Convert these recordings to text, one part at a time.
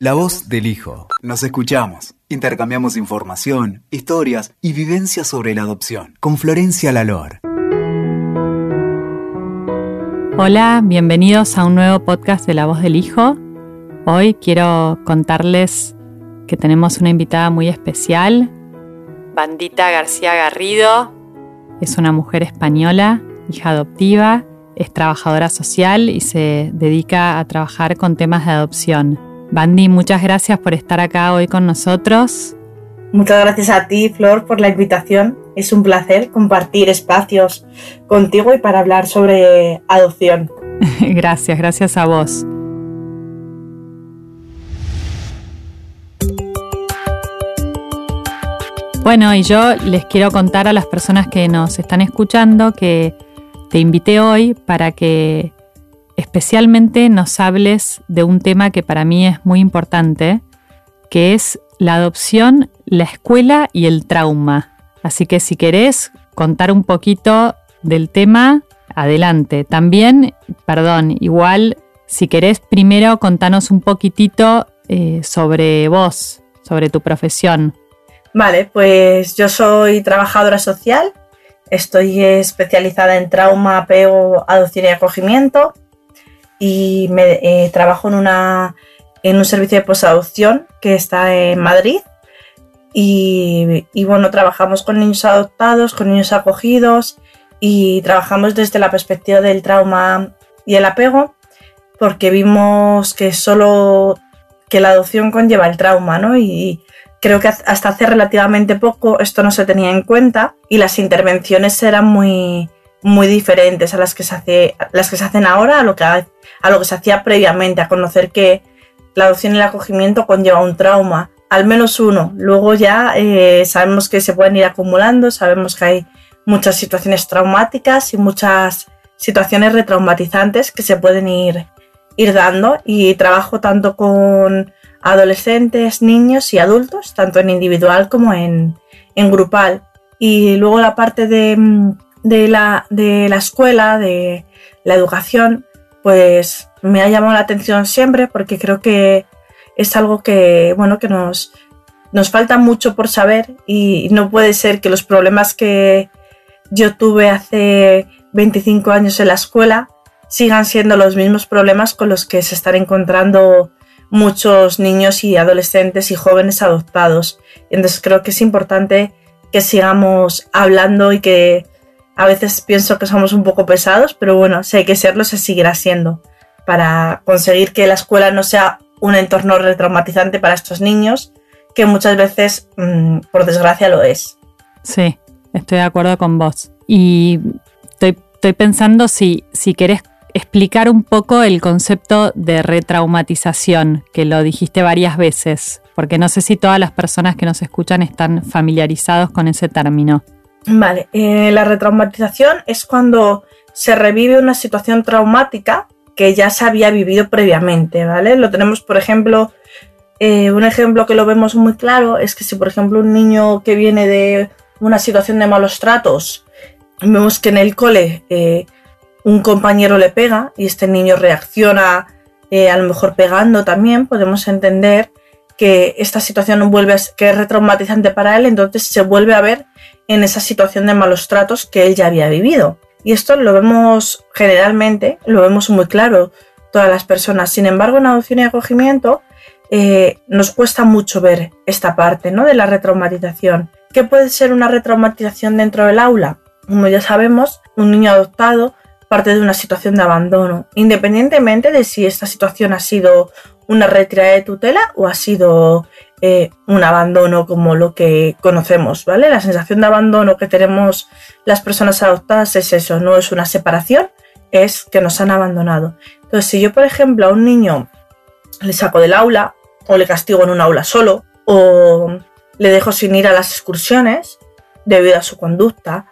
La voz del hijo. Nos escuchamos, intercambiamos información, historias y vivencias sobre la adopción con Florencia Lalor. Hola, bienvenidos a un nuevo podcast de La voz del hijo. Hoy quiero contarles que tenemos una invitada muy especial, Bandita García Garrido. Es una mujer española, hija adoptiva, es trabajadora social y se dedica a trabajar con temas de adopción. Bandi, muchas gracias por estar acá hoy con nosotros. Muchas gracias a ti, Flor, por la invitación. Es un placer compartir espacios contigo y para hablar sobre adopción. gracias, gracias a vos. Bueno, y yo les quiero contar a las personas que nos están escuchando que te invité hoy para que especialmente nos hables de un tema que para mí es muy importante, que es la adopción, la escuela y el trauma. Así que si querés contar un poquito del tema, adelante. También, perdón, igual, si querés primero contanos un poquitito eh, sobre vos, sobre tu profesión. Vale, pues yo soy trabajadora social, estoy especializada en trauma, apego, adopción y acogimiento y me, eh, trabajo en, una, en un servicio de posadopción que está en Madrid. Y, bueno, trabajamos con niños adoptados, con niños acogidos y trabajamos desde la perspectiva del trauma y el apego porque vimos que solo que la adopción conlleva el trauma, ¿no? Y creo que hasta hace relativamente poco esto no se tenía en cuenta y las intervenciones eran muy, muy diferentes a las que se, hace, las que se hacen ahora, a lo que, a lo que se hacía previamente, a conocer que la adopción y el acogimiento conlleva un trauma, al menos uno. Luego ya eh, sabemos que se pueden ir acumulando, sabemos que hay muchas situaciones traumáticas y muchas situaciones retraumatizantes que se pueden ir, ir dando y trabajo tanto con adolescentes, niños y adultos, tanto en individual como en, en grupal. Y luego la parte de mm, de la, de la escuela, de la educación, pues me ha llamado la atención siempre porque creo que es algo que, bueno, que nos, nos falta mucho por saber y no puede ser que los problemas que yo tuve hace 25 años en la escuela sigan siendo los mismos problemas con los que se están encontrando muchos niños y adolescentes y jóvenes adoptados. Entonces creo que es importante que sigamos hablando y que a veces pienso que somos un poco pesados, pero bueno, si hay que serlo, se seguirá siendo para conseguir que la escuela no sea un entorno retraumatizante para estos niños, que muchas veces, mm, por desgracia, lo es. Sí, estoy de acuerdo con vos. Y estoy, pensando si, si querés explicar un poco el concepto de retraumatización, que lo dijiste varias veces, porque no sé si todas las personas que nos escuchan están familiarizados con ese término. Vale, eh, la retraumatización es cuando se revive una situación traumática que ya se había vivido previamente, ¿vale? Lo tenemos, por ejemplo, eh, un ejemplo que lo vemos muy claro es que si, por ejemplo, un niño que viene de una situación de malos tratos, vemos que en el cole eh, un compañero le pega y este niño reacciona a lo mejor pegando también, podemos entender que esta situación vuelve a, que es retraumatizante para él, entonces se vuelve a ver en esa situación de malos tratos que él ya había vivido. Y esto lo vemos generalmente, lo vemos muy claro todas las personas. Sin embargo, en adopción y acogimiento eh, nos cuesta mucho ver esta parte ¿no? de la retraumatización. ¿Qué puede ser una retraumatización dentro del aula? Como ya sabemos, un niño adoptado parte de una situación de abandono, independientemente de si esta situación ha sido una retirada de tutela o ha sido eh, un abandono como lo que conocemos, ¿vale? La sensación de abandono que tenemos las personas adoptadas es eso, no es una separación, es que nos han abandonado. Entonces, si yo, por ejemplo, a un niño le saco del aula o le castigo en un aula solo o le dejo sin ir a las excursiones debido a su conducta,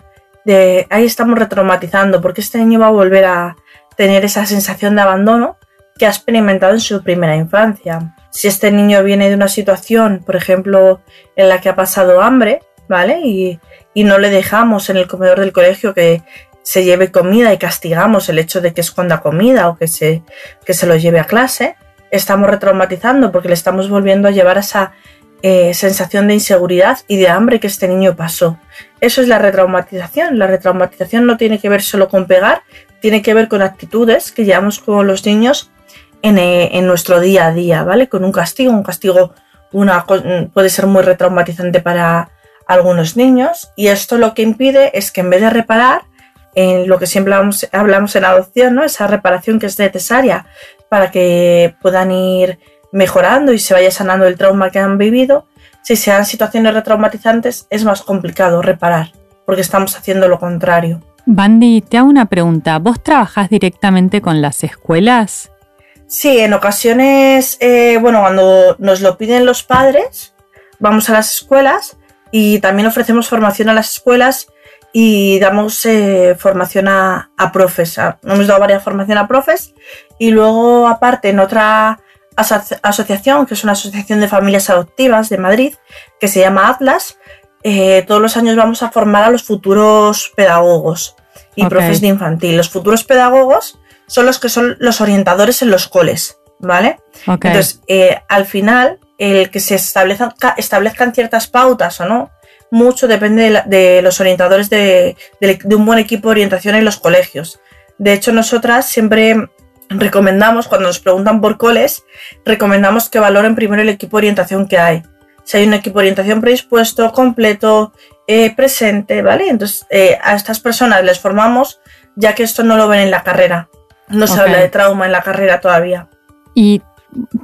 de ahí estamos retraumatizando porque este niño va a volver a tener esa sensación de abandono que ha experimentado en su primera infancia si este niño viene de una situación, por ejemplo, en la que ha pasado hambre, ¿vale? Y, no le dejamos en el comedor del colegio que se lleve comida y castigamos el hecho de que esconda comida o que se, que se lo lleve a clase, estamos retraumatizando porque le estamos volviendo a llevar esa eh, sensación de inseguridad y de hambre que este niño pasó. Eso es la retraumatización. La retraumatización no tiene que ver solo con pegar, tiene que ver con actitudes que llevamos con los niños en, eh, en nuestro día a día, ¿vale? Con un castigo, un castigo una, puede ser muy retraumatizante para algunos niños y esto lo que impide es que en vez de reparar, en lo que siempre hablamos, hablamos en adopción, ¿no? esa reparación que es necesaria para que puedan ir mejorando y se vaya sanando el trauma que han vivido, si sean situaciones retraumatizantes es más complicado reparar, porque estamos haciendo lo contrario. Bandy, te hago una pregunta. ¿Vos trabajás directamente con las escuelas? Sí, en ocasiones, eh, bueno, cuando nos lo piden los padres, vamos a las escuelas y también ofrecemos formación a las escuelas y damos eh, formación a, a profes. hemos dado varias formación a profes y luego aparte en otra asociación, que es una asociación de familias adoptivas de Madrid, que se llama Atlas, eh, todos los años vamos a formar a los futuros pedagogos y profes de infantil. Los futuros pedagogos son los que son los orientadores en los coles, ¿vale? Entonces, eh, al final, el que se establezcan, establezcan ciertas pautas o no, mucho depende de, los orientadores de, un buen equipo de orientación en los colegios. De hecho, nosotras siempre recomendamos, cuando nos preguntan por coles, recomendamos que valoren primero el equipo de orientación que hay. Si hay un equipo de orientación predispuesto, completo, eh, presente, ¿vale? Entonces, eh, a estas personas les formamos, ya que esto no lo ven en la carrera. No se habla de trauma en la carrera todavía. Y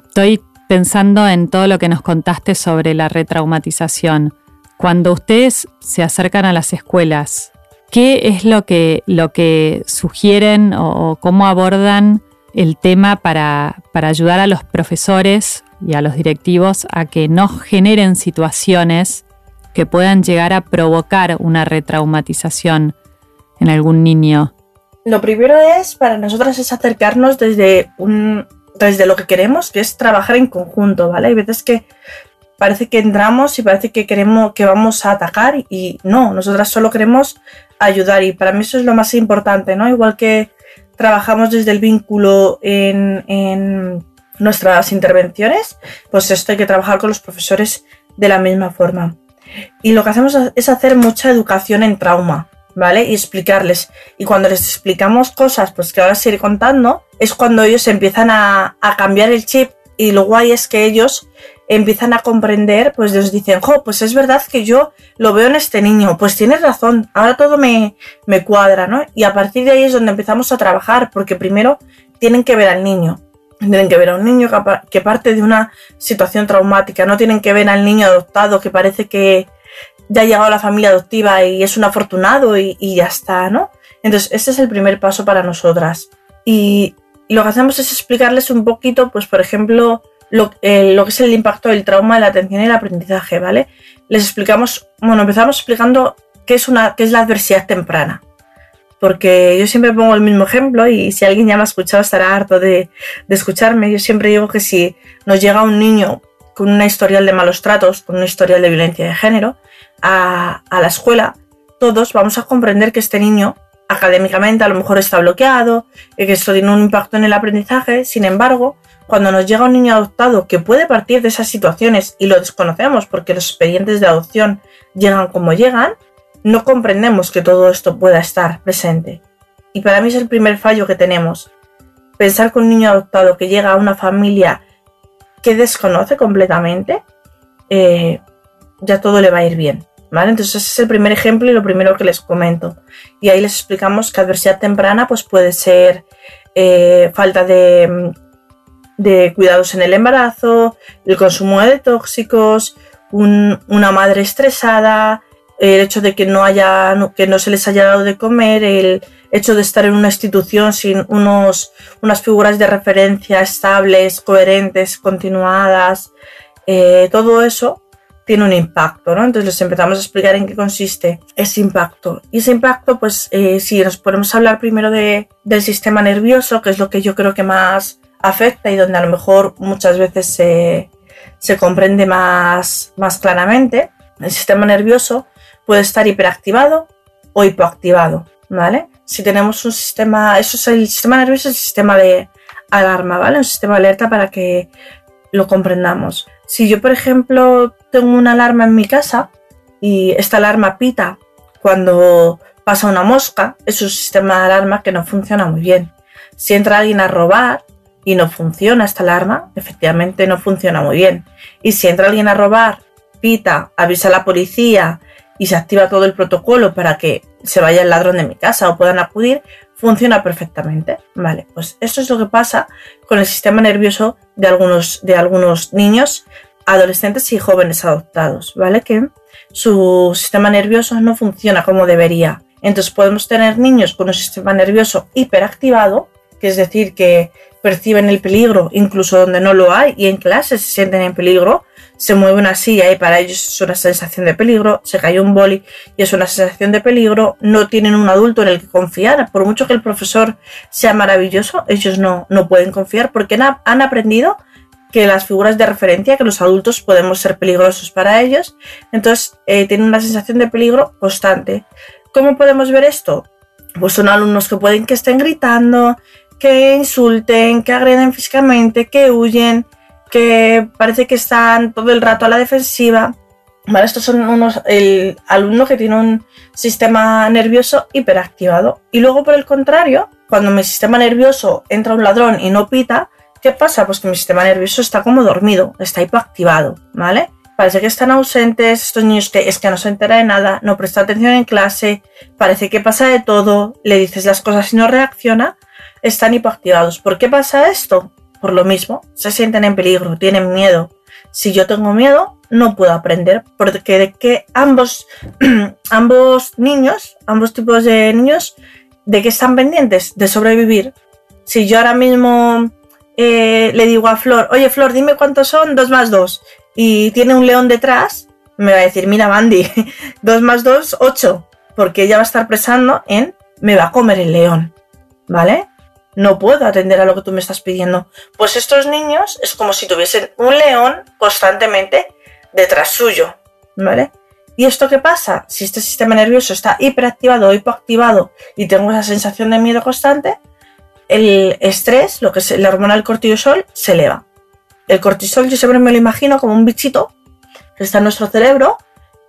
estoy pensando en todo lo que nos contaste sobre la retraumatización. Cuando ustedes se acercan a las escuelas, ¿qué es lo que, lo que sugieren o, cómo abordan el tema para, ayudar a los profesores y a los directivos a que no generen situaciones que puedan llegar a provocar una retraumatización en algún niño? Lo primero es, para nosotras, es acercarnos desde, un, desde lo que queremos, que es trabajar en conjunto, ¿vale? Hay veces que parece que entramos y parece que queremos que vamos a atacar y no, nosotras solo queremos ayudar y para mí eso es lo más importante, ¿no? Igual que trabajamos desde el vínculo en, nuestras intervenciones, pues esto hay que trabajar con los profesores de la misma forma. Y lo que hacemos es hacer mucha educación en trauma, ¿vale? Y explicarles. Y cuando les explicamos cosas, pues que ahora se iré contando, es cuando ellos empiezan a, a cambiar el chip y lo guay es que ellos empiezan a comprender, pues les dicen, jo, pues es verdad que yo lo veo en este niño, pues tienes razón, ahora todo me, me cuadra, ¿no? Y a partir de ahí es donde empezamos a trabajar, porque primero tienen que ver al niño, tienen que ver a un niño que parte de una situación traumática, no tienen que ver al niño adoptado que parece que ya ha llegado la familia adoptiva y es un afortunado y, ya está, ¿no? Entonces, ese es el primer paso para nosotras. Y lo que hacemos es explicarles un poquito, pues por ejemplo, eh, lo, que es el impacto del trauma, la atención y el aprendizaje, ¿vale? Les explicamos, bueno, empezamos explicando qué es, una, qué es la adversidad temprana. Porque yo siempre pongo el mismo ejemplo y si alguien ya me ha escuchado estará harto de, escucharme. Yo siempre digo que si nos llega un niño con una historial de malos tratos, con una historial de violencia de género, a, la escuela, todos vamos a comprender que este niño académicamente a lo mejor está bloqueado, que esto tiene un impacto en el aprendizaje, sin embargo, cuando nos llega un niño adoptado que puede partir de esas situaciones y lo desconocemos porque los expedientes de adopción llegan como llegan, no comprendemos que todo esto pueda estar presente. Y para mí es el primer fallo que tenemos. Pensar que un niño adoptado que llega a una familia que desconoce completamente, eh, ya todo le va a ir bien. Entonces ese es el primer ejemplo y lo primero que les comento. Y ahí les explicamos que adversidad temprana pues puede ser eh, falta de de cuidados en el embarazo, el consumo de tóxicos, una madre estresada, el hecho de que no haya que no se les haya dado de comer, el hecho de estar en una institución sin unos, unas figuras de referencia estables, coherentes, continuadas, eh, todo eso tiene un impacto, ¿no? Entonces les empezamos a explicar en qué consiste ese impacto. Y ese impacto, pues, eh, si nos ponemos a hablar primero de, del sistema nervioso, que es lo que yo creo que más afecta y donde a lo mejor muchas veces se, comprende más, más claramente, el sistema nervioso puede estar hiperactivado o hipoactivado, ¿vale? Si tenemos un sistema, eso es el sistema nervioso, el sistema de alarma, ¿vale? Un sistema de alerta para que lo comprendamos. Si yo, por ejemplo, tengo una alarma en mi casa y esta alarma pita cuando pasa una mosca, es un sistema de alarma que no funciona muy bien. Si entra alguien a robar y no funciona esta alarma, efectivamente no funciona muy bien. Y si entra alguien a robar, pita, avisa a la policía y se activa todo el protocolo para que se vaya el ladrón de mi casa o puedan acudir, funciona perfectamente. Vale, pues esto es lo que pasa con el sistema nervioso de algunos, de algunos niños, adolescentes y jóvenes adoptados, ¿vale? Que su sistema nervioso no funciona como debería. Entonces podemos tener niños con un sistema nervioso hiperactivado, que es decir, que perciben el peligro incluso donde no lo hay y en clase se sienten en peligro, se mueve una silla y para ellos es una sensación de peligro, se cayó un boli y es una sensación de peligro, no tienen un adulto en el que confiar, por mucho que el profesor sea maravilloso, ellos no, no pueden confiar porque han aprendido que las figuras de referencia, que los adultos podemos ser peligrosos para ellos, entonces eh, tienen una sensación de peligro constante. ¿Cómo podemos ver esto? Pues son alumnos que pueden que estén gritando, que insulten, que agreden físicamente, que huyen, que parece que están todo el rato a la defensiva. Vale, estos son unos, el alumno que tiene un sistema nervioso hiperactivado. Y luego, por el contrario, cuando mi sistema nervioso entra un ladrón y no pita, ¿qué pasa? Pues que mi sistema nervioso está como dormido, está hipoactivado, ¿vale? Parece que están ausentes, estos niños que es que no se entera de nada, no presta atención en clase, parece que pasa de todo, le dices las cosas y no reacciona, están hipoactivados. ¿Por qué pasa esto? Por lo mismo, se sienten en peligro, tienen miedo. Si yo tengo miedo, no puedo aprender, porque de que ambos, ambos niños, ambos tipos de niños, de que están pendientes de sobrevivir. Si yo ahora mismo eh, le digo a Flor, oye Flor, dime cuántos son, dos más dos, y tiene un león detrás, me va a decir, mira Mandy, dos más dos, ocho, porque ella va a estar pensando en, me va a comer el león, ¿vale? No puedo atender a lo que tú me estás pidiendo. Pues estos niños es como si tuviesen un león constantemente detrás suyo, ¿vale? ¿Y esto qué pasa? Si este sistema nervioso está hiperactivado o hipoactivado y tengo esa sensación de miedo constante, el estrés, lo que es la hormona del cortisol, se eleva. El cortisol yo siempre me lo imagino como un bichito que está en nuestro cerebro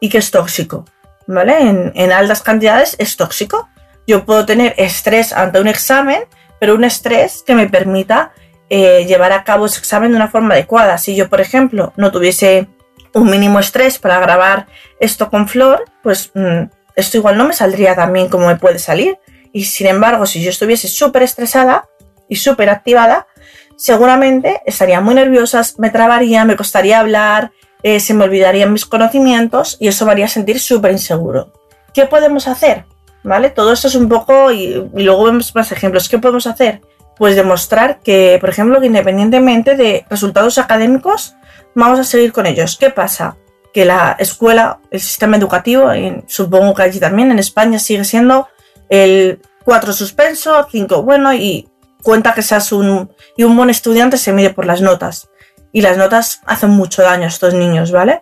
y que es tóxico, ¿vale? En, en altas cantidades es tóxico. Yo puedo tener estrés ante un examen pero un estrés que me permita eh, llevar a cabo ese examen de una forma adecuada. Si yo, por ejemplo, no tuviese un mínimo estrés para grabar esto con Flor, pues mm, esto igual no me saldría tan bien como me puede salir. Y sin embargo, si yo estuviese súper estresada y súper activada, seguramente estaría muy nerviosa, me trabaría, me costaría hablar, eh, se me olvidarían mis conocimientos y eso me haría sentir súper inseguro. ¿Qué podemos hacer? ¿Vale? Todo esto es un poco, y, luego vemos más ejemplos. ¿Qué podemos hacer? Pues demostrar que, por ejemplo, que independientemente de resultados académicos, vamos a seguir con ellos. ¿Qué pasa? Que la escuela, el sistema educativo, supongo que allí también en España sigue siendo el 4 suspenso, 5 bueno y cuenta que seas un, y un buen estudiante se mide por las notas. Y las notas hacen mucho daño a estos niños, ¿vale?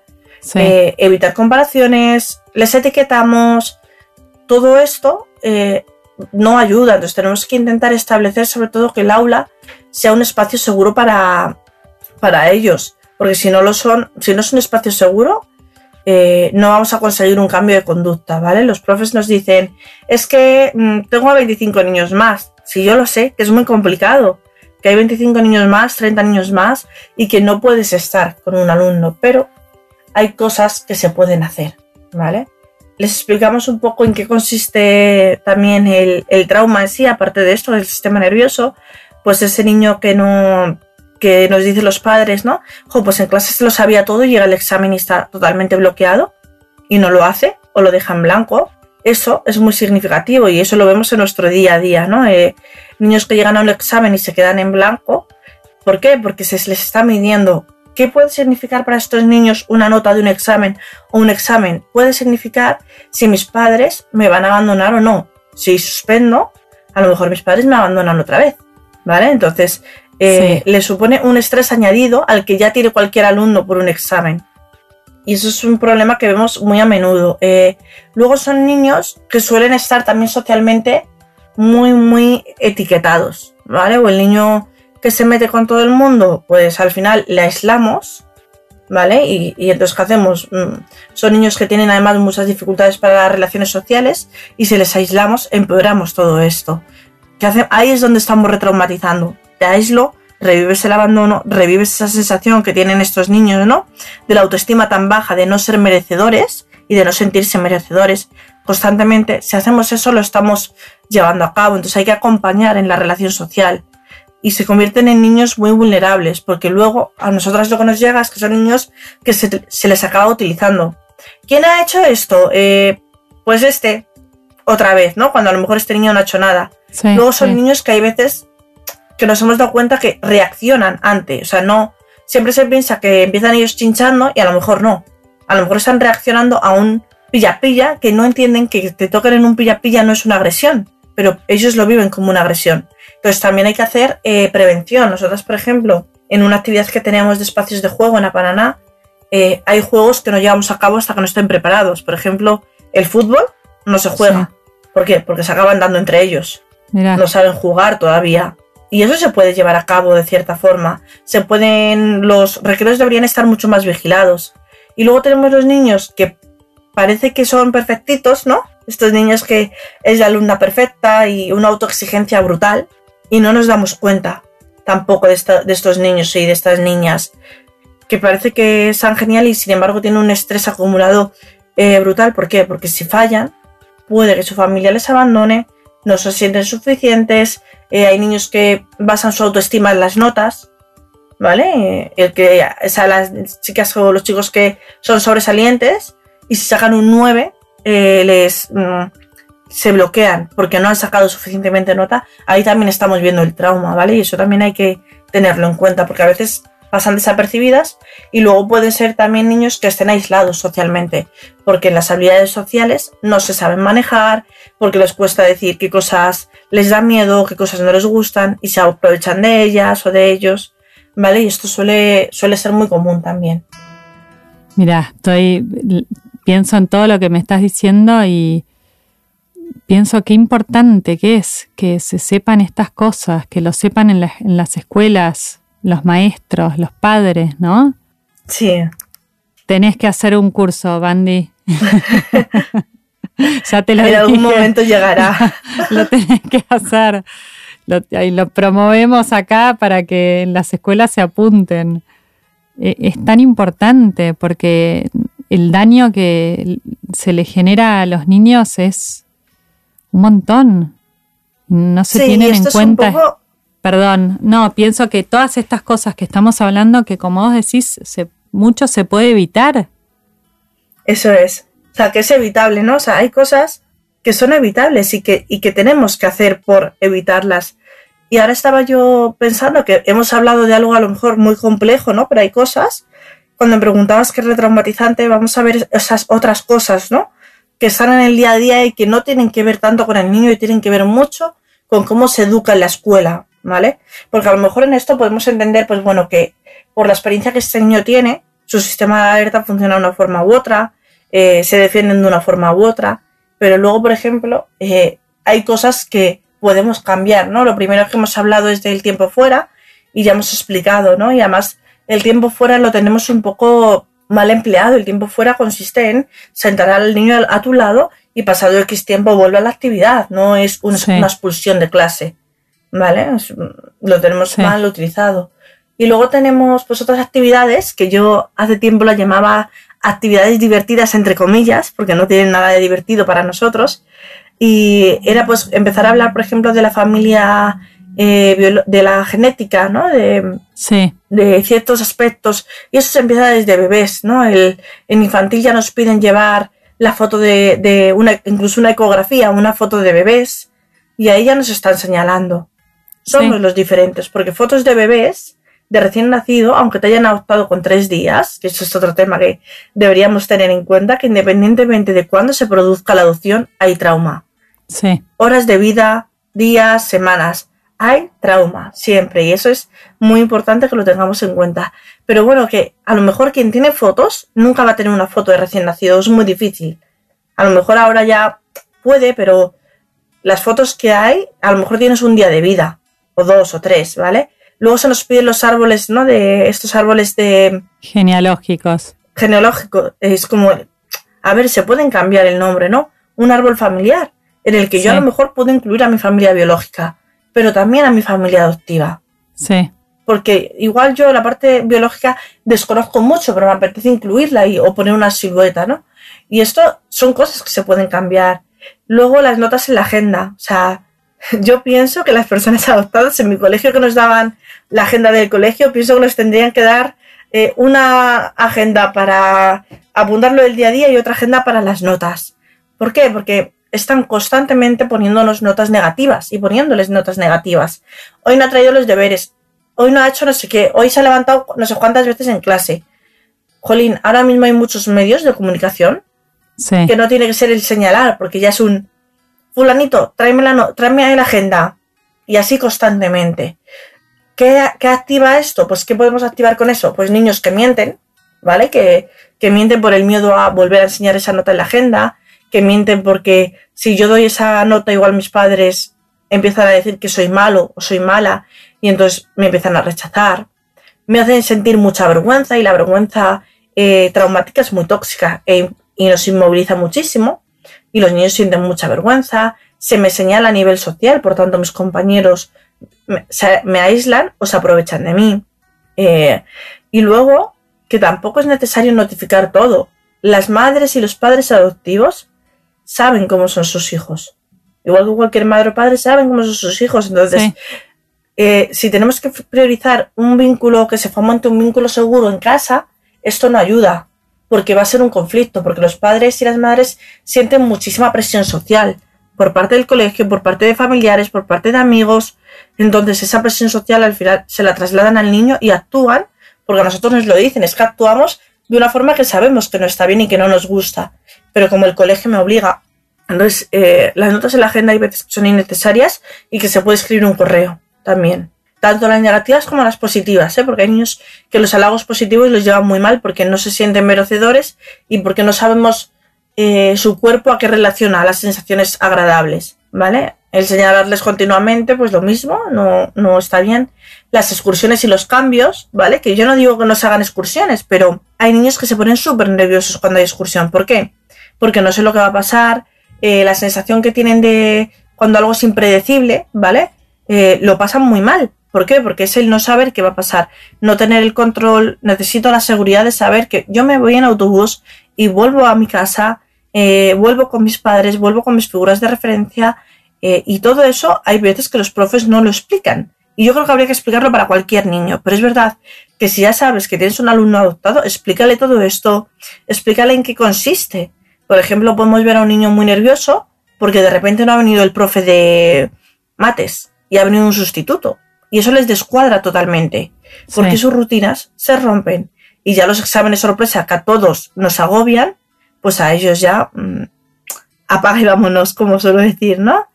Eh, evitar comparaciones, les etiquetamos, todo esto eh, no ayuda. Entonces tenemos que intentar establecer sobre todo que el aula sea un espacio seguro para, para ellos. Porque si no lo son, si no es un espacio seguro, eh, no vamos a conseguir un cambio de conducta, ¿vale? Los profes nos dicen, es que mm, tengo a 25 niños más. Si yo lo sé, que es muy complicado, que hay 25 niños más, 30 niños más y que no puedes estar con un alumno, pero hay cosas que se pueden hacer, ¿vale? Les explicamos un poco en qué consiste también el, trauma en sí, aparte de esto, del sistema nervioso, pues ese niño que no que nos dicen los padres, ¿no? pues en clase se lo sabía todo y llega el examen y está totalmente bloqueado y no lo hace o lo deja en blanco. Eso es muy significativo y eso lo vemos en nuestro día a día, ¿no? Eh, niños que llegan a un examen y se quedan en blanco. ¿Por qué? Porque se les está midiendo ¿Qué puede significar para estos niños una nota de un examen o un examen? Puede significar si mis padres me van a abandonar o no. Si suspendo, a lo mejor mis padres me abandonan otra vez. ¿Vale? Entonces, eh, le supone un estrés añadido al que ya tiene cualquier alumno por un examen. Y eso es un problema que vemos muy a menudo. Eh, luego son niños que suelen estar también socialmente muy, muy etiquetados. ¿Vale? O el niño que se mete con todo el mundo, pues al final le aislamos, ¿vale? Y, entonces, ¿qué hacemos? Mm, son niños que tienen además muchas dificultades para las relaciones sociales y si les aislamos, empeoramos todo esto. ¿Qué Ahí es donde estamos retraumatizando. Te aíslo, revives el abandono, revives esa sensación que tienen estos niños, ¿no? De la autoestima tan baja, de no ser merecedores y de no sentirse merecedores constantemente. Si hacemos eso, lo estamos llevando a cabo. Entonces hay que acompañar en la relación social y se convierten en niños muy vulnerables, porque luego a nosotras lo que nos llega es que son niños que se, les acaba utilizando. ¿Quién ha hecho esto? Eh, pues este, otra vez, ¿no? Cuando a lo mejor este niño no ha hecho nada. luego son niños que hay veces que nos hemos dado cuenta que reaccionan antes, o sea, no, siempre se piensa que empiezan ellos chinchando y a lo mejor no. A lo mejor están reaccionando a un pilla-pilla que no entienden que te toquen en un pilla-pilla no es una agresión, pero ellos lo viven como una agresión. Entonces también hay que hacer eh, prevención. Nosotros, por ejemplo, en una actividad que tenemos de espacios de juego en Apananá, eh, hay juegos que no llevamos a cabo hasta que no estén preparados. Por ejemplo, el fútbol no se juega. ¿Por qué? Porque se acaban dando entre ellos. No saben jugar todavía. Y eso se puede llevar a cabo de cierta forma. Se pueden. Los recreos deberían estar mucho más vigilados. Y luego tenemos los niños que parece que son perfectitos, ¿no? Estos niños que es la alumna perfecta y una autoexigencia brutal y no nos damos cuenta tampoco de, estos niños y de estas niñas que parece que están genial y sin embargo tienen un estrés acumulado eh, brutal. ¿Por qué? Porque si fallan, puede que su familia les abandone, no se sienten suficientes, eh, hay niños que basan su autoestima en las notas, ¿vale? El que, o las chicas o los chicos que son sobresalientes y si sacan un 9, eh, les, mm, se bloquean porque no han sacado suficientemente nota, ahí también estamos viendo el trauma, ¿vale? Y eso también hay que tenerlo en cuenta porque a veces pasan desapercibidas y luego pueden ser también niños que estén aislados socialmente porque las habilidades sociales no se saben manejar, porque les cuesta decir qué cosas les da miedo, qué cosas no les gustan y se aprovechan de ellas o de ellos, ¿vale? Y esto suele, suele ser muy común también. Mira, estoy pienso en todo lo que me estás diciendo y pienso qué importante que es que se sepan estas cosas, que lo sepan en, las escuelas, los maestros, los padres, ¿no? Sí. Tenés que hacer un curso, Bandy. ya te lo En algún momento llegará. lo tenés que hacer. Lo, y lo promovemos acá para que en las escuelas se apunten. E, es tan importante porque el daño que se le genera a los niños es un montón. No se tienen en cuenta. Perdón, no, pienso que todas estas cosas que estamos hablando, que como vos decís, se, mucho se puede evitar. Eso es. O sea, que es evitable, ¿no? O sea, hay cosas que son evitables y que, y que tenemos que hacer por evitarlas. Y ahora estaba yo pensando que hemos hablado de algo a lo mejor muy complejo, ¿no? Pero hay cosas, cuando me preguntabas qué es retraumatizante, vamos a ver esas otras cosas, ¿no? Que están en el día a día y que no tienen que ver tanto con el niño y tienen que ver mucho con cómo se educa en la escuela, ¿vale? Porque a lo mejor en esto podemos entender, pues bueno, que por la experiencia que este niño tiene, su sistema de alerta funciona de una forma u otra, eh, se defienden de una forma u otra, pero luego, por ejemplo, eh, hay cosas que podemos cambiar, ¿no? Lo primero que hemos hablado es del tiempo fuera y ya hemos explicado, ¿no? Y además el tiempo fuera lo tenemos un poco mal empleado. El tiempo fuera consiste en sentar al niño a tu lado y pasado X tiempo vuelve a la actividad. No es una expulsión de clase. ¿Vale? lo tenemos mal utilizado. Y luego tenemos pues otras actividades que yo hace tiempo las llamaba actividades divertidas entre comillas, porque no tienen nada de divertido para nosotros. Y era pues empezar a hablar, por ejemplo, de la familia eh, de la genética, ¿no? De, de ciertos aspectos. Y eso se empieza desde bebés, ¿no? El, en infantil ya nos piden llevar la foto de, de una, incluso una ecografía, una foto de bebés, y ahí ya nos están señalando. Somos los diferentes, porque fotos de bebés de recién nacido, aunque te hayan adoptado con tres días, que eso es otro tema que deberíamos tener en cuenta, que independientemente de cuándo se produzca la adopción, hay trauma. Sí. Horas de vida, días, semanas hay trauma siempre y eso es muy importante que lo tengamos en cuenta. Pero bueno, que a lo mejor quien tiene fotos nunca va a tener una foto de recién nacido, es muy difícil. A lo mejor ahora ya puede, pero las fotos que hay, a lo mejor tienes un día de vida, o dos o tres, ¿vale? Luego se nos piden los árboles, ¿no? De estos árboles de... Genealógicos. Genealógico. Es como, a ver, se pueden cambiar el nombre, ¿no? Un árbol familiar, en el que yo a lo mejor puedo incluir a mi familia biológica, pero también a mi familia adoptiva. Sí. Porque igual yo la parte biológica desconozco mucho, pero me apetece incluirla y, o poner una silueta, ¿no? Y esto son cosas que se pueden cambiar. Luego las notas en la agenda. O sea, yo pienso que las personas adoptadas en mi colegio que nos daban la agenda del colegio, pienso que nos tendrían que dar eh, una agenda para apuntarlo del día a día y otra agenda para las notas. ¿Por qué? Porque están constantemente poniéndonos notas negativas y poniéndoles notas negativas. Hoy no ha traído los deberes, hoy no ha hecho no sé qué, hoy se ha levantado no sé cuántas veces en clase. Jolín, ahora mismo hay muchos medios de comunicación que no tiene que ser el señalar, porque ya es un fulanito, tráeme la, no, tráeme la agenda. Y así constantemente. ¿Qué, activa esto? Pues ¿qué podemos activar con eso? Pues niños que mienten, ¿vale? Que, que mienten por el miedo a volver a enseñar esa nota en la agenda, que mienten porque si yo doy esa nota igual mis padres empiezan a decir que soy malo o soy mala y entonces me empiezan a rechazar. Me hacen sentir mucha vergüenza y la vergüenza eh, traumática es muy tóxica e, y nos inmoviliza muchísimo y los niños sienten mucha vergüenza, se me señala a nivel social, por tanto mis compañeros me, aíslan o se aprovechan de mí. Eh, y luego, que tampoco es necesario notificar todo. Las madres y los padres adoptivos saben cómo son sus hijos. Igual que cualquier madre o padre saben cómo son sus hijos. Entonces, eh, si tenemos que priorizar un vínculo, que se fomente un vínculo seguro en casa, esto no ayuda porque va a ser un conflicto, porque los padres y las madres sienten muchísima presión social por parte del colegio, por parte de familiares, por parte de amigos. Entonces esa presión social al final se la trasladan al niño y actúan, porque a nosotros nos lo dicen, es que actuamos de una forma que sabemos que no está bien y que no nos gusta, pero como el colegio me obliga. Entonces, eh, las notas en la agenda hay veces que son innecesarias y que se puede escribir un correo también tanto las negativas como las positivas, ¿eh? porque hay niños que los halagos positivos los llevan muy mal porque no se sienten merecedores y porque no sabemos eh, su cuerpo a qué relaciona las sensaciones agradables, ¿vale? El señalarles continuamente, pues lo mismo, no, no está bien. Las excursiones y los cambios, ¿vale? Que yo no digo que no se hagan excursiones, pero hay niños que se ponen súper nerviosos cuando hay excursión. ¿Por qué? Porque no sé lo que va a pasar, eh, la sensación que tienen de cuando algo es impredecible, ¿vale? Eh, lo pasan muy mal. ¿Por qué? Porque es el no saber qué va a pasar, no tener el control, necesito la seguridad de saber que yo me voy en autobús y vuelvo a mi casa, eh, vuelvo con mis padres, vuelvo con mis figuras de referencia y todo eso hay veces que los profes no lo explican. Y yo creo que habría que explicarlo para cualquier niño, pero es verdad que si ya sabes que tienes un alumno adoptado, explícale todo esto, explícale en qué consiste. Por ejemplo, podemos ver a un niño muy nervioso porque de repente no ha venido el profe de mates y ha venido un sustituto y eso les descuadra totalmente, porque sus rutinas se rompen y ya los exámenes sorpresa que a todos nos agobian, pues a ellos ya mmm, apaga y vámonos, como suelo decir, ¿no?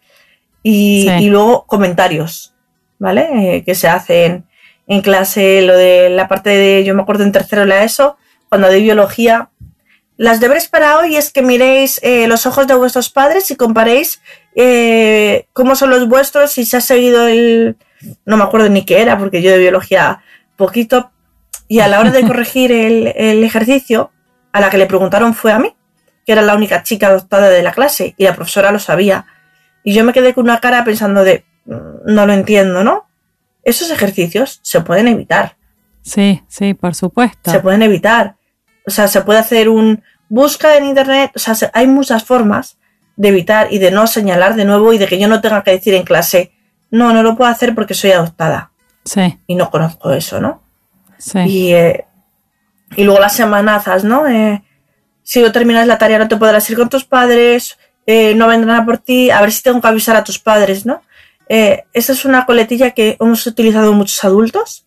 Y, luego comentarios, ¿vale? Eh, que se hacen en clase, lo de la parte de, yo me acuerdo en tercero la ESO, cuando de biología, las deberes para hoy es que miréis eh, los ojos de vuestros padres y comparéis eh, cómo son los vuestros, y se ha seguido el, no me acuerdo ni qué era, porque yo de biología poquito, y a la hora de corregir el, ejercicio, a la que le preguntaron fue a mí, que era la única chica adoptada de la clase, y la profesora lo sabía. Y yo me quedé con una cara pensando de, mm, no lo entiendo, ¿no? Esos ejercicios se pueden evitar. Sí, sí, por supuesto. Se pueden evitar. O sea, se puede hacer un busca en internet, o sea, hay muchas formas de evitar y de no señalar de nuevo y de que yo no tenga que decir en clase, no, no lo puedo hacer porque soy adoptada. Sí. Y no conozco eso, ¿no? Sí. Y, eh, y luego las amenazas, ¿no? Eh, si no terminas la tarea no te podrás ir con tus padres, eh, no vendrán a por ti, a ver si tengo que avisar a tus padres, ¿no? esa es una coletilla que hemos utilizado muchos adultos,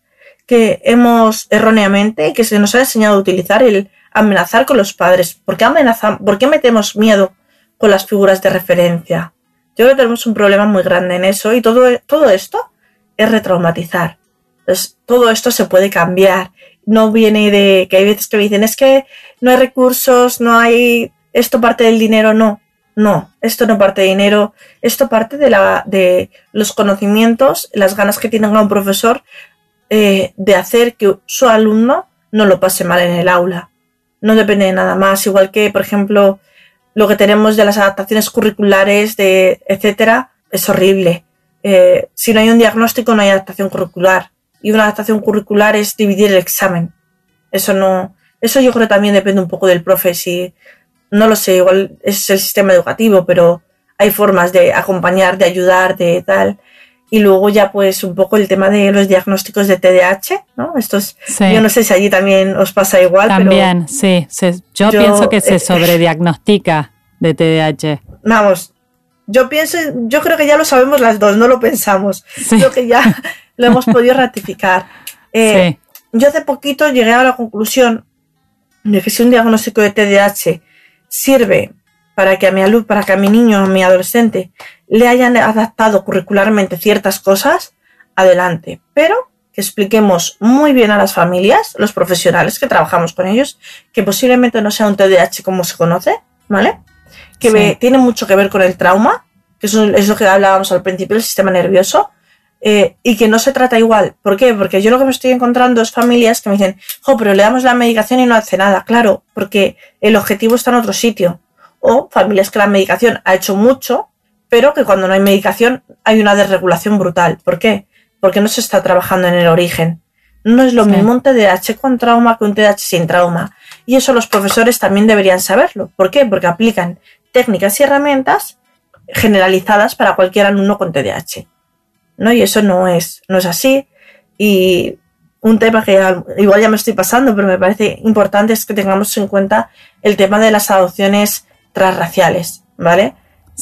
que hemos erróneamente, que se nos ha enseñado a utilizar el amenazar con los padres. ¿Por qué amenazamos? ¿Por qué metemos miedo con las figuras de referencia? Yo creo que tenemos un problema muy grande en eso y todo, todo esto es retraumatizar. Entonces, todo esto se puede cambiar. No viene de que hay veces que me dicen, es que no hay recursos, no hay, esto parte del dinero, no. No, esto no parte de dinero, esto parte de, la, de los conocimientos, las ganas que tiene un profesor eh, de hacer que su alumno no lo pase mal en el aula. No depende de nada más, igual que, por ejemplo, lo que tenemos de las adaptaciones curriculares, de etcétera, es horrible. Eh, si no hay un diagnóstico, no hay adaptación curricular. Y una adaptación curricular es dividir el examen. Eso no, eso yo creo que también depende un poco del profe. Si, no lo sé, igual es el sistema educativo, pero hay formas de acompañar, de ayudar, de tal. Y luego ya pues un poco el tema de los diagnósticos de TDAH, ¿no? Estos, yo no sé si allí también os pasa igual. También, sí. yo, pienso que se eh, sobrediagnostica de TDAH. Vamos, yo pienso, yo creo que ya lo sabemos las dos, no lo pensamos. Creo que ya lo hemos podido ratificar. Eh, yo hace poquito llegué a la conclusión de que si un diagnóstico de TDAH sirve para que a mi alumno, para que a mi niño o a mi adolescente le hayan adaptado curricularmente ciertas cosas, adelante. Pero que expliquemos muy bien a las familias, los profesionales que trabajamos con ellos, que posiblemente no sea un TDAH como se conoce, ¿vale? Que tiene mucho que ver con el trauma, que eso es lo que hablábamos al principio, el sistema nervioso, eh, y que no se trata igual. ¿Por qué? Porque yo lo que me estoy encontrando es familias que me dicen, jo, pero le damos la medicación y no hace nada. Claro, porque el objetivo está en otro sitio o familias que la medicación ha hecho mucho, pero que cuando no hay medicación hay una desregulación brutal. ¿Por qué? Porque no se está trabajando en el origen. No es lo mismo un TDAH con trauma que un TDAH sin trauma. Y eso los profesores también deberían saberlo. ¿Por qué? Porque aplican técnicas y herramientas generalizadas para cualquier alumno con TDAH. ¿no? Y eso no es, no es así. Y un tema que igual ya me estoy pasando, pero me parece importante es que tengamos en cuenta el tema de las adopciones transraciales, ¿vale?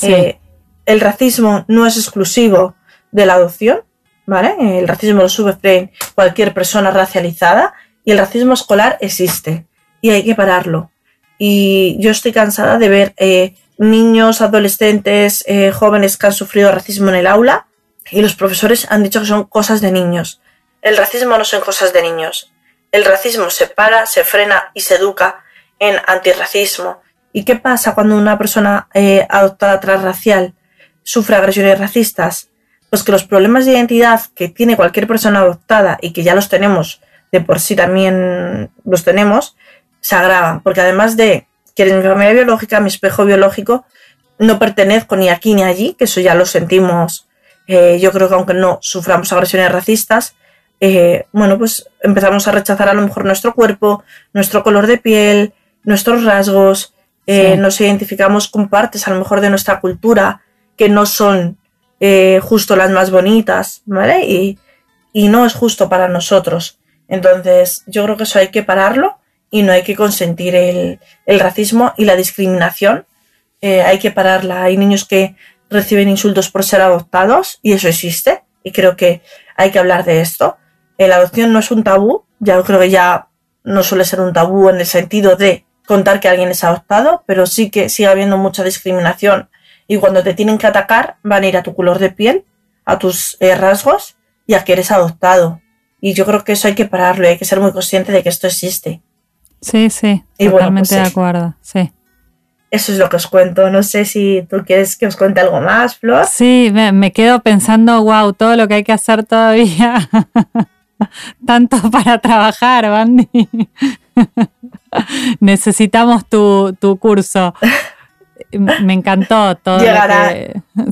Eh, el racismo no es exclusivo de la adopción, ¿vale? El racismo lo sufre cualquier persona racializada y el racismo escolar existe y hay que pararlo. Y yo estoy cansada de ver eh, niños, adolescentes, eh, jóvenes que han sufrido racismo en el aula y los profesores han dicho que son cosas de niños. El racismo no son cosas de niños. El racismo se para, se frena y se educa en antirracismo, ¿Y qué pasa cuando una persona eh, adoptada transracial sufre agresiones racistas? Pues que los problemas de identidad que tiene cualquier persona adoptada y que ya los tenemos, de por sí también los tenemos, se agravan. Porque además de que eres mi familia biológica, mi espejo biológico, no pertenezco ni aquí ni allí, que eso ya lo sentimos. Eh, yo creo que aunque no suframos agresiones racistas, eh, bueno, pues empezamos a rechazar a lo mejor nuestro cuerpo, nuestro color de piel, nuestros rasgos, eh, nos identificamos con partes a lo mejor de nuestra cultura que no son eh, justo las más bonitas, ¿vale? Y, no es justo para nosotros. Entonces, yo creo que eso hay que pararlo y no hay que consentir el, racismo y la discriminación. Eh, hay que pararla. Hay niños que reciben insultos por ser adoptados y eso existe. Y creo que hay que hablar de esto. La adopción no es un tabú. Ya creo que ya no suele ser un tabú en el sentido de contar que alguien es adoptado, pero sí que sigue habiendo mucha discriminación y cuando te tienen que atacar van a ir a tu color de piel, a tus eh, rasgos y a que eres adoptado. Y yo creo que eso hay que pararlo y hay que ser muy consciente de que esto existe. Sí, sí, totalmente pues de acuerdo, sí. Eso es lo que os cuento. No sé si tú quieres que os cuente algo más, Flor. Sí, me, me quedo pensando, wow, todo lo que hay que hacer todavía. Tanto para trabajar, Bandy. Necesitamos tu, curso. Me encantó todo. Llegará.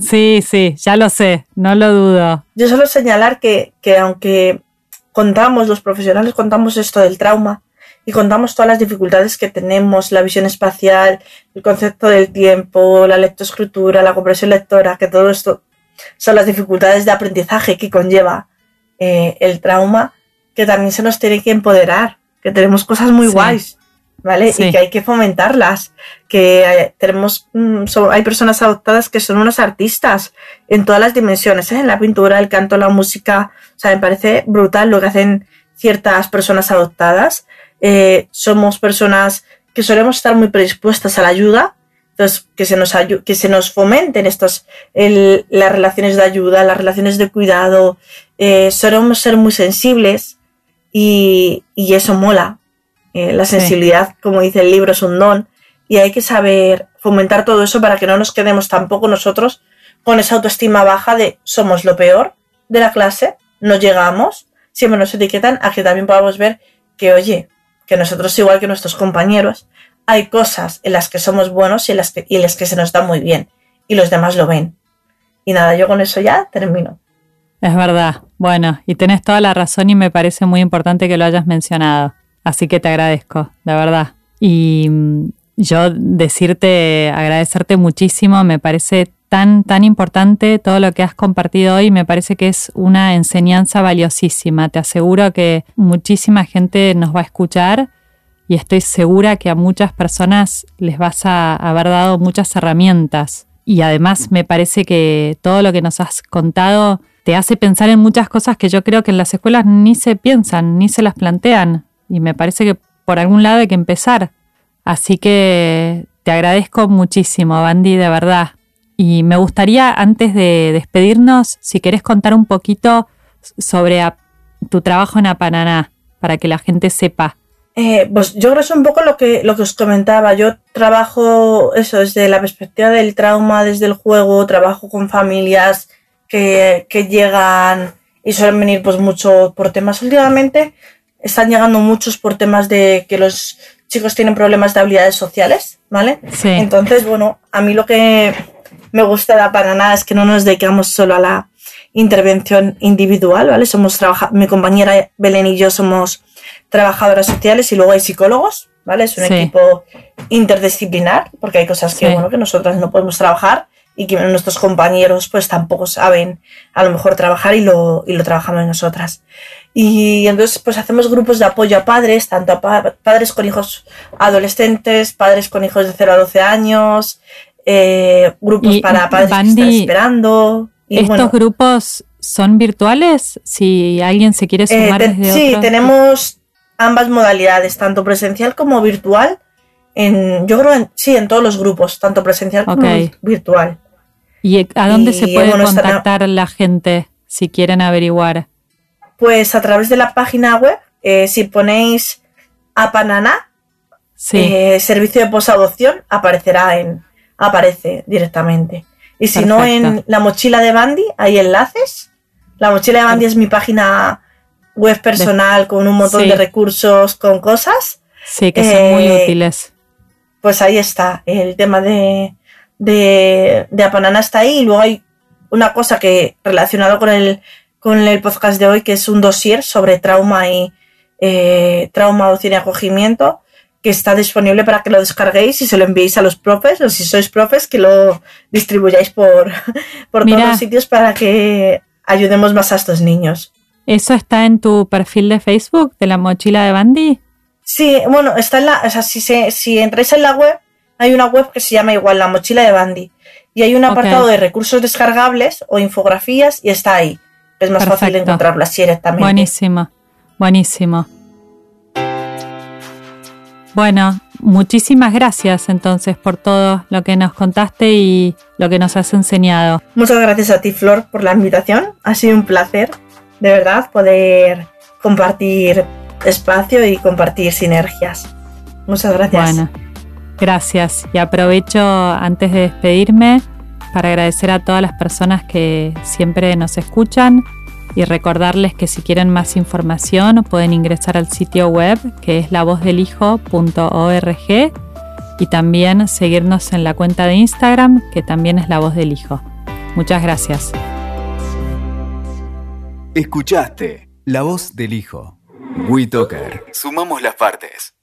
Sí, sí, ya lo sé, no lo dudo. Yo solo señalar que, que aunque contamos, los profesionales contamos esto del trauma y contamos todas las dificultades que tenemos, la visión espacial, el concepto del tiempo, la lectoescritura, la comprensión lectora, que todo esto son las dificultades de aprendizaje que conlleva eh, el trauma, que también se nos tiene que empoderar, que tenemos cosas muy guays, ¿vale? Y que hay que fomentarlas, que eh, tenemos, mm, hay personas adoptadas que son unos artistas en todas las dimensiones, ¿eh? en la pintura, el canto, la música, o sea, me parece brutal lo que hacen ciertas personas adoptadas. somos personas que solemos estar muy predispuestas a la ayuda, entonces, que se nos, que se nos fomenten estos, las relaciones de ayuda, las relaciones de cuidado. Eh, solemos ser muy sensibles y, eso mola. Eh, la sensibilidad, como dice el libro, es un don y hay que saber fomentar todo eso para que no nos quedemos tampoco nosotros con esa autoestima baja de somos lo peor de la clase, no llegamos siempre nos etiquetan a que también podamos ver que, oye, que nosotros igual que nuestros compañeros, hay cosas en las que somos buenos y en las que, y en las que se nos da muy bien y los demás lo ven. Y nada, yo con eso ya termino. Es verdad. Bueno, y tenés toda la razón y me parece muy importante que lo hayas mencionado. Así que te agradezco, de verdad. Y mm, yo decirte, agradecerte muchísimo, me parece tan, tan importante todo lo que has compartido hoy, me parece que es una enseñanza valiosísima. Te aseguro que muchísima gente nos va a escuchar y estoy segura que a muchas personas les vas a haber dado muchas herramientas. Y además me parece que todo lo que nos has contado te hace pensar en muchas cosas que yo creo que en las escuelas ni se piensan, ni se las plantean. Y me parece que por algún lado hay que empezar. Así que te agradezco muchísimo, Bandy, de verdad. Y me gustaría, antes de despedirnos, si querés contar un poquito sobre tu trabajo en Apananá, para que la gente sepa. Eh, pues yo creo que es un poco lo que, lo que os comentaba. Yo trabajo eso desde la perspectiva del trauma, desde el juego, trabajo con familias que, que llegan y suelen venir pues mucho por temas últimamente. Están llegando muchos por temas de que los chicos tienen problemas de habilidades sociales, ¿vale? Sí. Entonces, bueno, a mí lo que me gusta para nada es que no nos dedicamos solo a la intervención individual, ¿vale? Somos mi compañera Belén y yo somos trabajadoras sociales y luego hay psicólogos, ¿vale? Es un Sí. equipo interdisciplinar, porque hay cosas que, Sí. bueno, que nosotras no podemos trabajar y que nuestros compañeros pues tampoco saben a lo mejor trabajar y lo, y lo trabajamos nosotras. Y entonces pues hacemos grupos de apoyo a padres, tanto a pa- padres con hijos adolescentes, padres con hijos de 0 a 12 años, eh, grupos Y, para padres que están esperando. Y ¿Estos bueno, grupos son virtuales? Si alguien se quiere eh, sumar te- desde sí, otro- tenemos ambas modalidades, tanto presencial como virtual. En, yo creo en, sí, en todos los grupos, tanto presencial como virtual. ¿Y a dónde se puede bueno, contactar la gente si quieren averiguar? Pues a través de la página web, eh, si ponéis Apananá, Sí, eh, servicio de posadopción, aparecerá en, aparece directamente. Y si no en la mochila de Bandy, hay enlaces. La mochila de Bandy es mi página web personal con un montón Sí. de recursos, con cosas. sí, que son muy eh, útiles. Pues ahí está, el tema de, de, de Apananá está ahí. Y luego hay una cosa que relacionado con el, con el podcast de hoy, que es un dossier sobre trauma y eh, trauma, adopción y acogimiento, que está disponible para que lo descarguéis y se lo enviéis a los profes, o si sois profes, que lo distribuyáis por, por Mira. todos los sitios para que ayudemos más a estos niños. ¿Eso está en tu perfil de Facebook de la mochila de Bandy? Sí, bueno, está en la, o sea, si, se, si entráis en la web, hay una web que se llama igual la mochila de Bandy. Y hay un apartado de recursos descargables o infografías y está ahí. Es más fácil encontrarlo así directamente. Buenísimo, buenísimo. Bueno, muchísimas gracias entonces por todo lo que nos contaste y lo que nos has enseñado. Muchas gracias a ti, Flor, por la invitación. Ha sido un placer, de verdad, poder compartir espacio y compartir sinergias. Muchas gracias. Bueno, gracias. Y aprovecho antes de despedirme para agradecer a todas las personas que siempre nos escuchan y recordarles que si quieren más información pueden ingresar al sitio web que es lavozdelhijo.org y también seguirnos en la cuenta de Instagram que también es La Voz del Hijo. Muchas gracias. Escuchaste La Voz del Hijo. WeToker. Sumamos las partes.